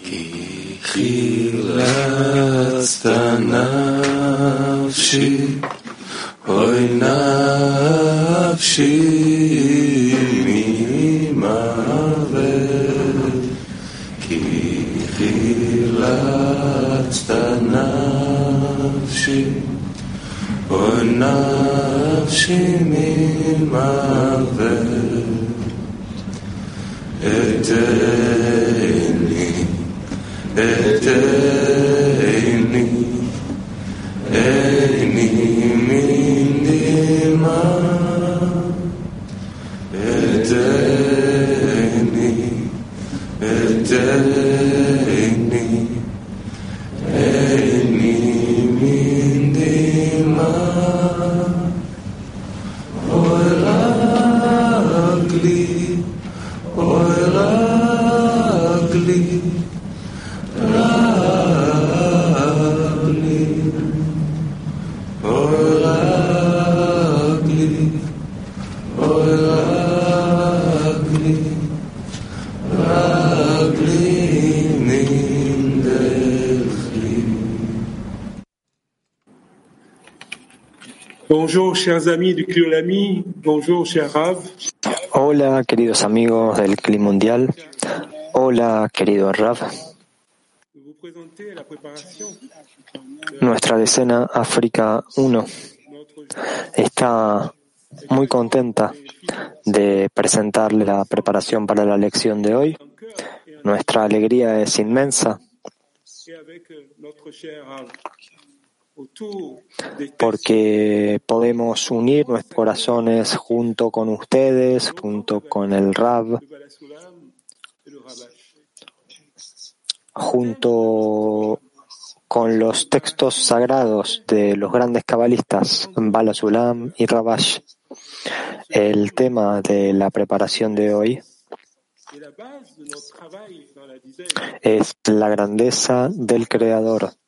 כי חילצת נפשי, אוי נפשי ממוות, כי חילצת נפשי, אוי נפשי ממוות. אתני, Eter. Bonjour, chers amis du Cliolami. Bonjour, cher Rav. Hola, queridos amigos del Clima Mundial. Hola, querido Rav. Nuestra decena África 1 de notre está muy contenta de presentarle la preparación para la lección de hoy. Nuestra alegría es inmensa porque podemos unir nuestros corazones junto con ustedes, junto con el Balasulam Rabash. junto con los textos sagrados de los grandes cabalistas Bala Sulam y Rabash. El tema de la preparación de hoy es la grandeza del Creador.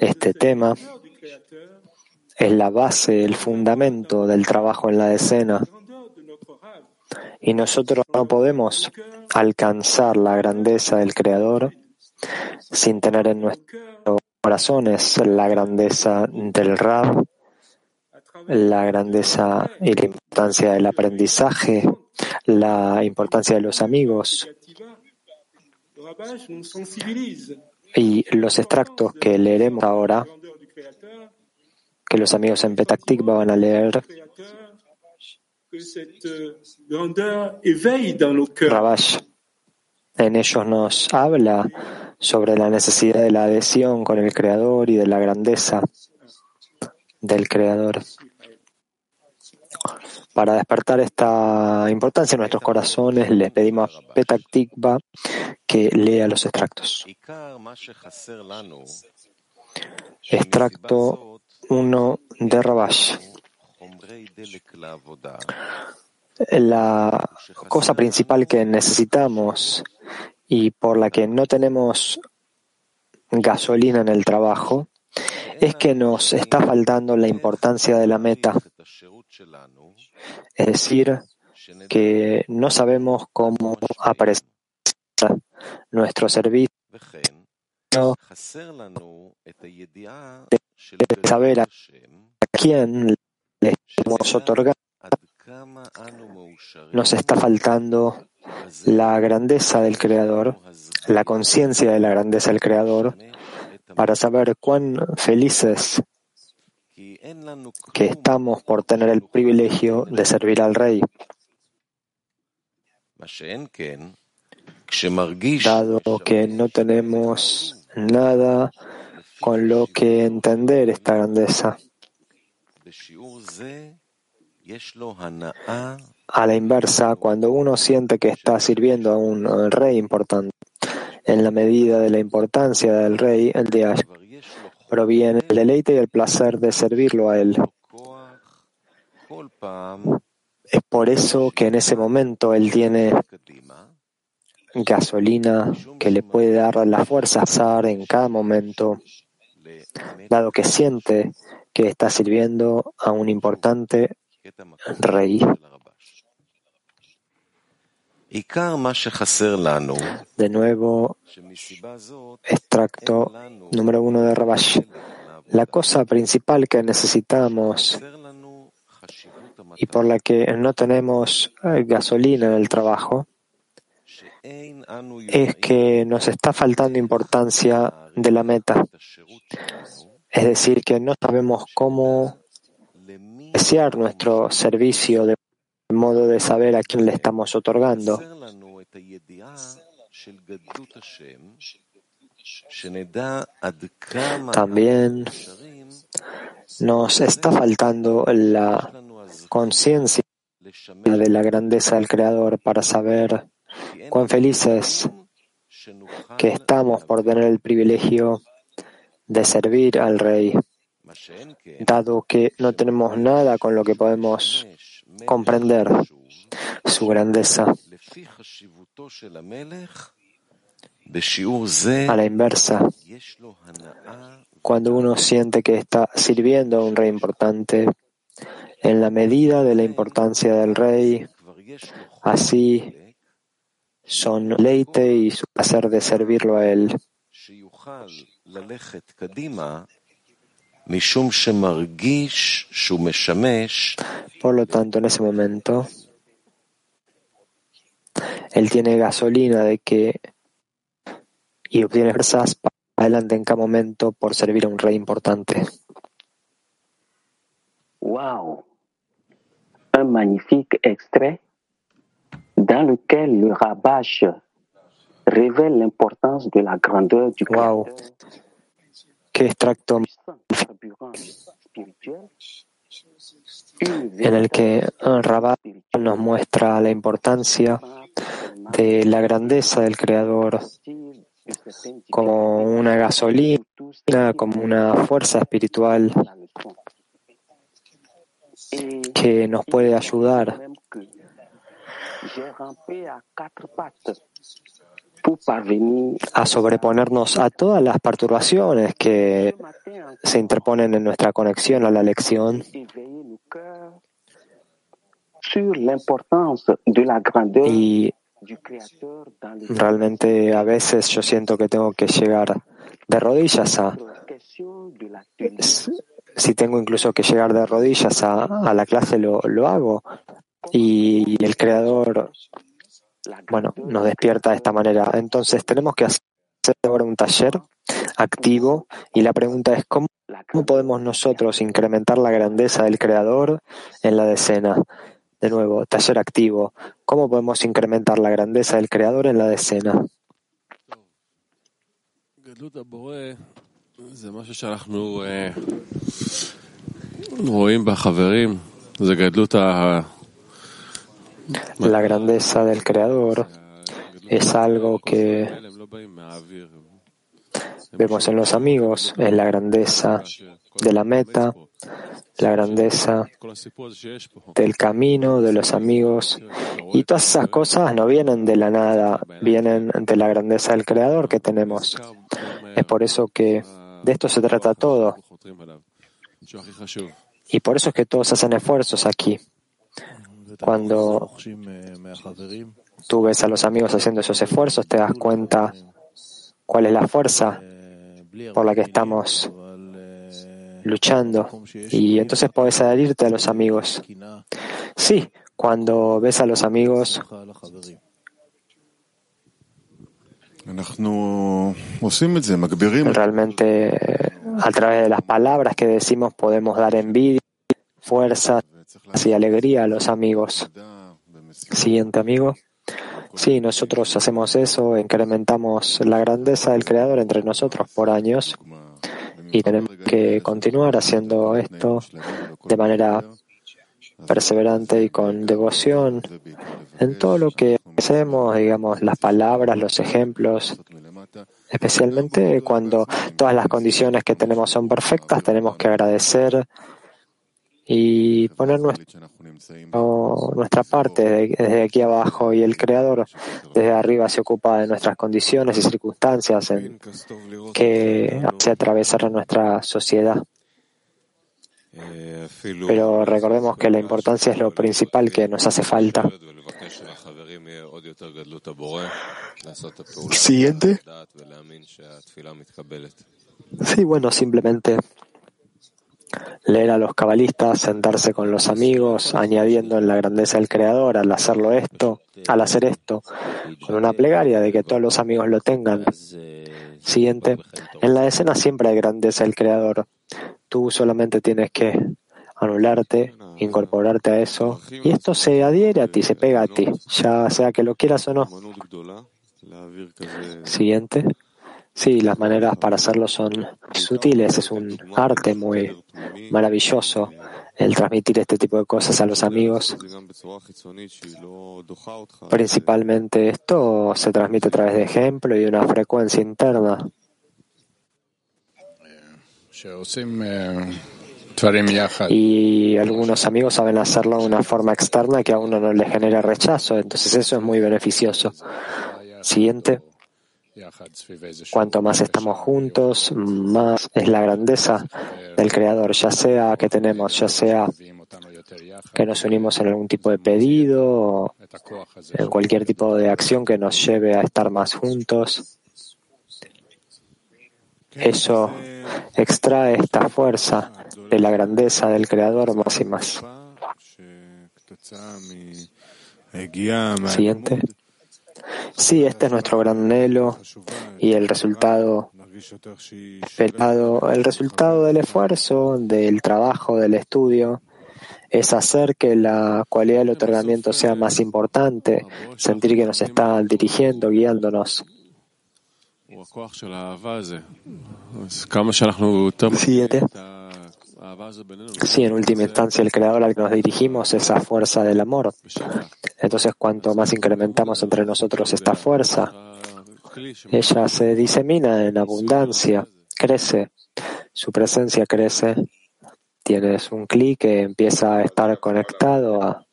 Este tema es la base, el fundamento del trabajo en la decena y nosotros no podemos alcanzar la grandeza del Creador sin tener en nuestros corazones la grandeza del Rab, la grandeza y la importancia del aprendizaje, la importancia de los amigos Y los extractos que leeremos ahora, que los amigos en Petak Tikva van a leer, Rabash en ellos nos habla sobre la necesidad de la adhesión con el Creador y de la grandeza del Creador. Para despertar esta importancia en nuestros corazones, les pedimos a Petak Tikva que lea los extractos. Extracto 1 de Rabash. La cosa principal que necesitamos y por la que no tenemos gasolina en el trabajo es que nos está faltando la importancia de la meta. Es decir, que no sabemos cómo aparecer nuestro servicio. De saber a quién le estamos otorgando. Nos está faltando la grandeza del Creador, la conciencia de la grandeza del Creador, para saber cuán felices que estamos por tener el privilegio de servir al rey. Dado que no tenemos nada con lo que entender esta grandeza. A la inversa, cuando uno siente que está sirviendo a un rey importante, en la medida de la importancia del rey, el de proviene el deleite y el placer de servirlo a Él. Es por eso que en ese momento Él tiene gasolina que le puede dar la fuerza a Sar en cada momento, dado que siente que está sirviendo a un importante rey de nuevo, extracto número uno de Rabash. La cosa principal que necesitamos y por la que no tenemos eh, gasolina en el trabajo es que nos está faltando importancia de la meta. Es decir, que no sabemos cómo desear nuestro servicio de modo de saber a quién le estamos otorgando. También nos está faltando la conciencia de la grandeza del Creador para saber cuán felices que estamos por tener el privilegio de servir al Rey, dado que no tenemos nada con lo que podemos comprender su grandeza. A la inversa, cuando uno siente que está sirviendo a un rey importante, en la medida de la importancia del rey, así son leite y su placer de servirlo a él. Por lo tanto, en ese momento, él tiene gasolina de que y obtiene fuerzas para adelante en cada momento por servir a un rey importante. Wow, un magnifique extrait dans lequel le Rabash révèle l'importance de la grandeur du wow. Qué extracto en el que Rabash nos muestra la importancia de la grandeza del Creador como una gasolina, como una fuerza espiritual que nos puede ayudar a sobreponernos a todas las perturbaciones que se interponen en nuestra conexión a la lección. Y realmente a veces yo siento que tengo que llegar de rodillas a si tengo incluso que llegar de rodillas a, la clase lo, lo hago. Y el creador bueno, nos despierta de esta manera. Entonces tenemos que hacer ahora un taller activo y la pregunta es ¿cómo, podemos nosotros incrementar la grandeza del creador en la decena? De nuevo, taller activo. ¿Cómo podemos incrementar la grandeza del creador en la decena? La grandeza del Creador es algo que vemos en los amigos, es la grandeza de la meta, la grandeza del camino de los amigos. Y todas esas cosas no vienen de la nada, vienen de la grandeza del Creador que tenemos. Es por eso que de esto se trata todo. Y por eso es que todos hacen esfuerzos aquí. Cuando tú ves a los amigos haciendo esos esfuerzos, te das cuenta cuál es la fuerza por la que estamos luchando. Y entonces puedes adherirte a los amigos. Sí, cuando ves a los amigos, realmente a través de las palabras que decimos podemos dar envidia, fuerza y alegría a los amigos. Siguiente amigo. Sí, nosotros hacemos eso, incrementamos la grandeza del Creador entre nosotros por años y tenemos que continuar haciendo esto de manera perseverante y con devoción en todo lo que hacemos, digamos, las palabras, los ejemplos, especialmente cuando todas las condiciones que tenemos son perfectas, tenemos que agradecer y poner nuestra parte desde aquí abajo y el Creador desde arriba se ocupa de nuestras condiciones y circunstancias en que hace atravesar a nuestra sociedad. Pero recordemos que la importancia es lo principal que nos hace falta. Siguiente. Sí, bueno, simplemente leer a los cabalistas, sentarse con los amigos, añadiendo en la grandeza del Creador al hacerlo esto, al hacer esto, con una plegaria de que todos los amigos lo tengan. Siguiente, en la escena siempre hay grandeza del Creador. Tú solamente tienes que anularte, incorporarte a eso, y esto se adhiere a ti, se pega a ti, ya sea que lo quieras o no. Siguiente. Sí, las maneras para hacerlo son sutiles, es un arte muy maravilloso el transmitir este tipo de cosas a los amigos. Principalmente esto se transmite a través de ejemplo y una frecuencia interna. Y algunos amigos saben hacerlo de una forma externa que a uno no le genera rechazo, entonces eso es muy beneficioso. Siguiente. Cuanto más estamos juntos, más es la grandeza del Creador, ya sea que tenemos, ya sea que nos unimos en algún tipo de pedido, o en cualquier tipo de acción que nos lleve a estar más juntos. Eso extrae esta fuerza de la grandeza del Creador más y más. Siguiente. Sí, este es nuestro gran anhelo y el resultado esperado, el resultado del esfuerzo, del trabajo, del estudio, es hacer que la cualidad del otorgamiento sea más importante, sentir que nos está dirigiendo, guiándonos. Siguiente. Sí, en última instancia, el creador al que nos dirigimos es esa fuerza del amor. Entonces, cuanto más incrementamos entre nosotros esta fuerza, ella se disemina en abundancia, crece, su presencia crece. Tienes un clic que empieza a estar conectado a.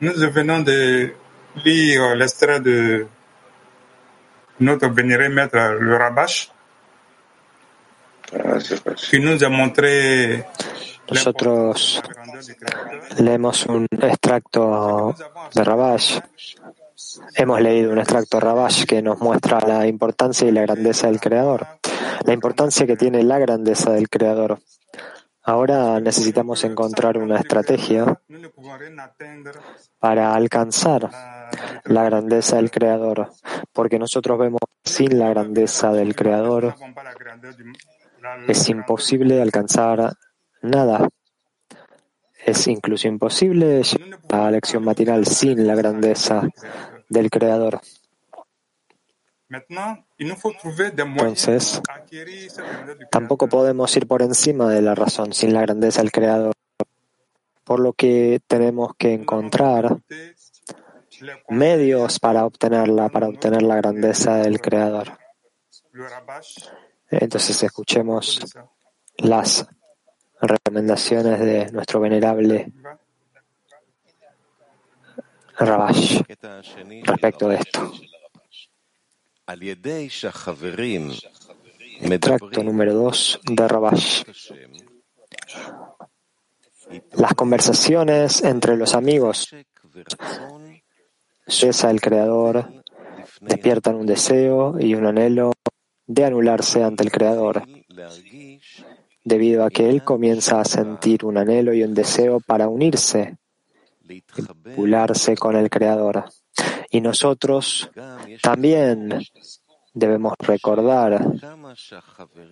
Nous venons de lire l'extrait de notre vénéré maître le Rabash Nosotros leemos un extracto de Rabash. Hemos leído un extracto de Rabash que nos muestra la importancia y la grandeza del Creador, la importancia que tiene la grandeza del Creador. Ahora necesitamos encontrar una estrategia para alcanzar la grandeza del Creador, porque nosotros vemos sin la grandeza del Creador es imposible alcanzar nada. Es incluso imposible llegar a la lección matinal sin la grandeza del Creador. Entonces, tampoco podemos ir por encima de la razón sin la grandeza del Creador, por lo que tenemos que encontrar medios para obtenerla, para obtener la grandeza del Creador. Entonces escuchemos las recomendaciones de nuestro venerable Rabash respecto de esto. Extracto número 2 de Rabash. Las conversaciones entre los amigos, cesa el Creador, despiertan un deseo y un anhelo de anularse ante el Creador, debido a que él comienza a sentir un anhelo y un deseo para unirse, vincularse con el Creador. Y nosotros también debemos recordar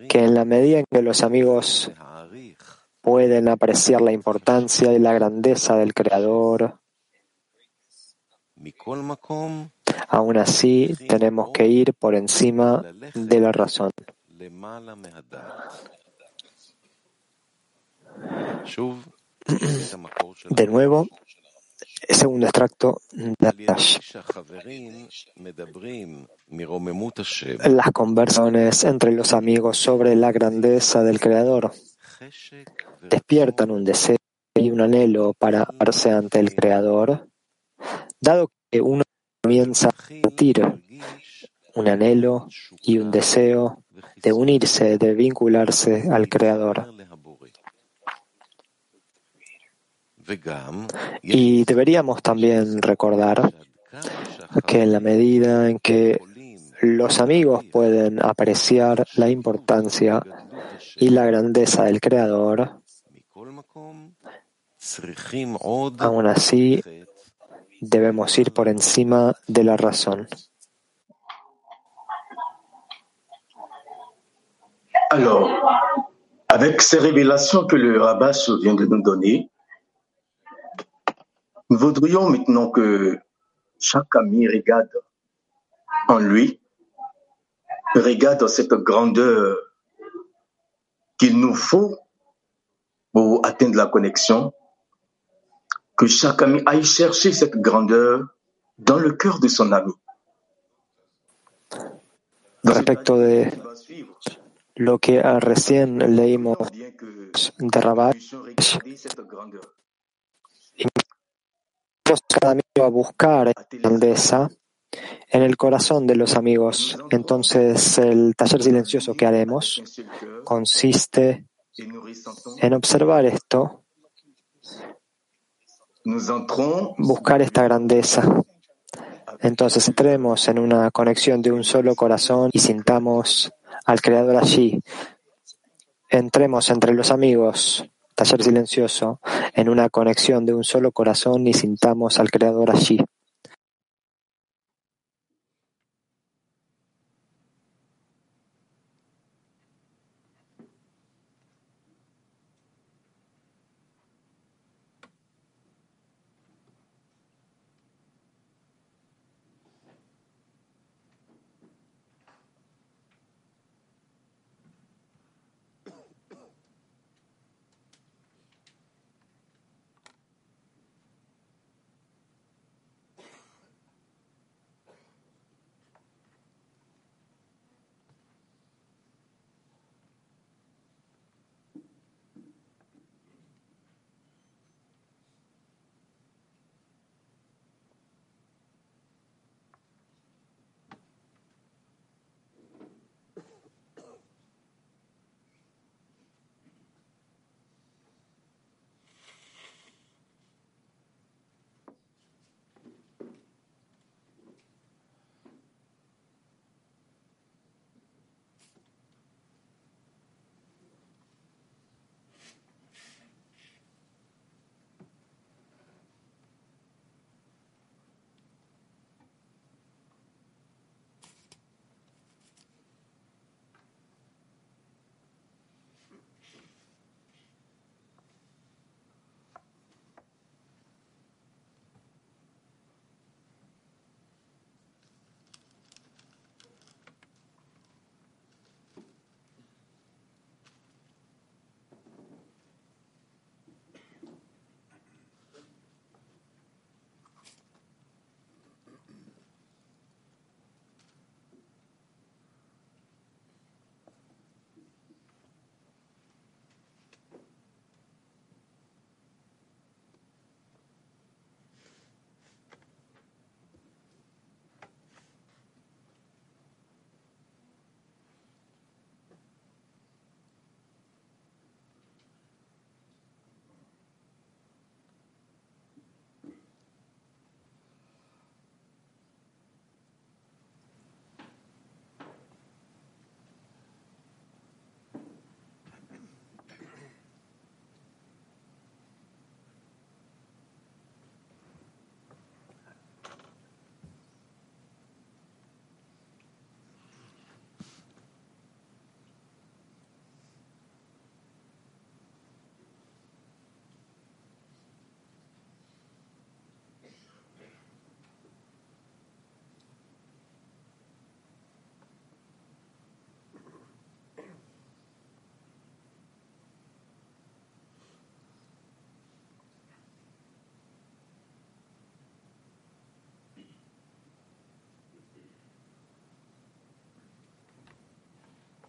que en la medida en que los amigos pueden apreciar la importancia y la grandeza del Creador, Aún así, tenemos que ir por encima de la razón. De nuevo, segundo extracto de Las conversaciones entre los amigos sobre la grandeza del Creador. Despiertan un deseo y un anhelo para verse ante el Creador, dado que uno comienza a sentir un anhelo y un deseo de unirse, de vincularse al Creador. Y deberíamos también recordar que en la medida en que los amigos pueden apreciar la importancia y la grandeza del Creador, aún así debemos ir por encima de la razón. Alors, avec ces révélations que le Rabbah vient de nous donner, nous voudrions maintenant que chaque ami regarde en lui, regarde cette grandeur qu'il nous faut pour atteindre la connexion, que chaque ami aille chercher cette grandeur dans le cœur de son ami. Respecto de lo que recién leímos de Rabat, cada amigo a buscar grandeza en el corazón de los amigos. Entonces, el taller silencioso que haremos consiste en observar esto, buscar esta grandeza. Entonces entremos en una conexión de un solo corazón y sintamos al Creador allí. Entremos entre los amigos, taller silencioso, en una conexión de un solo corazón y sintamos al Creador allí.